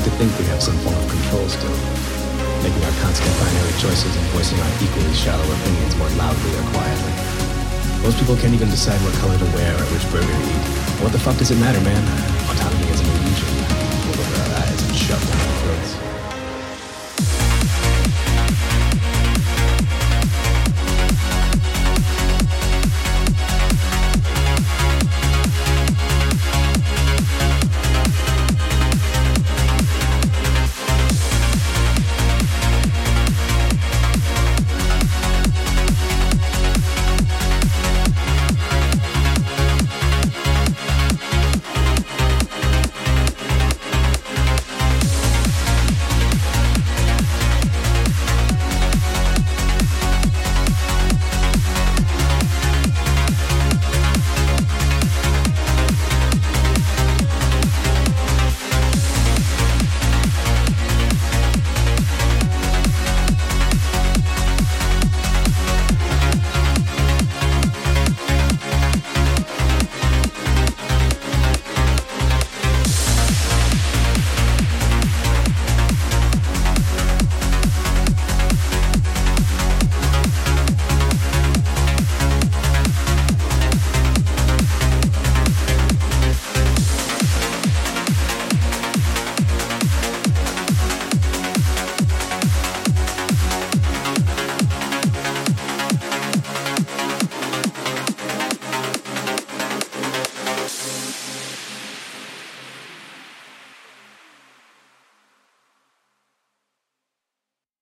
To think we have some form of control still, making our constant binary choices and voicing our equally shallow opinions more loudly or quietly. Most people can't even decide what color to wear or which burger to eat. What the fuck does it matter, man? Autonomy is an illusion. We'll look our eyes and shut. down.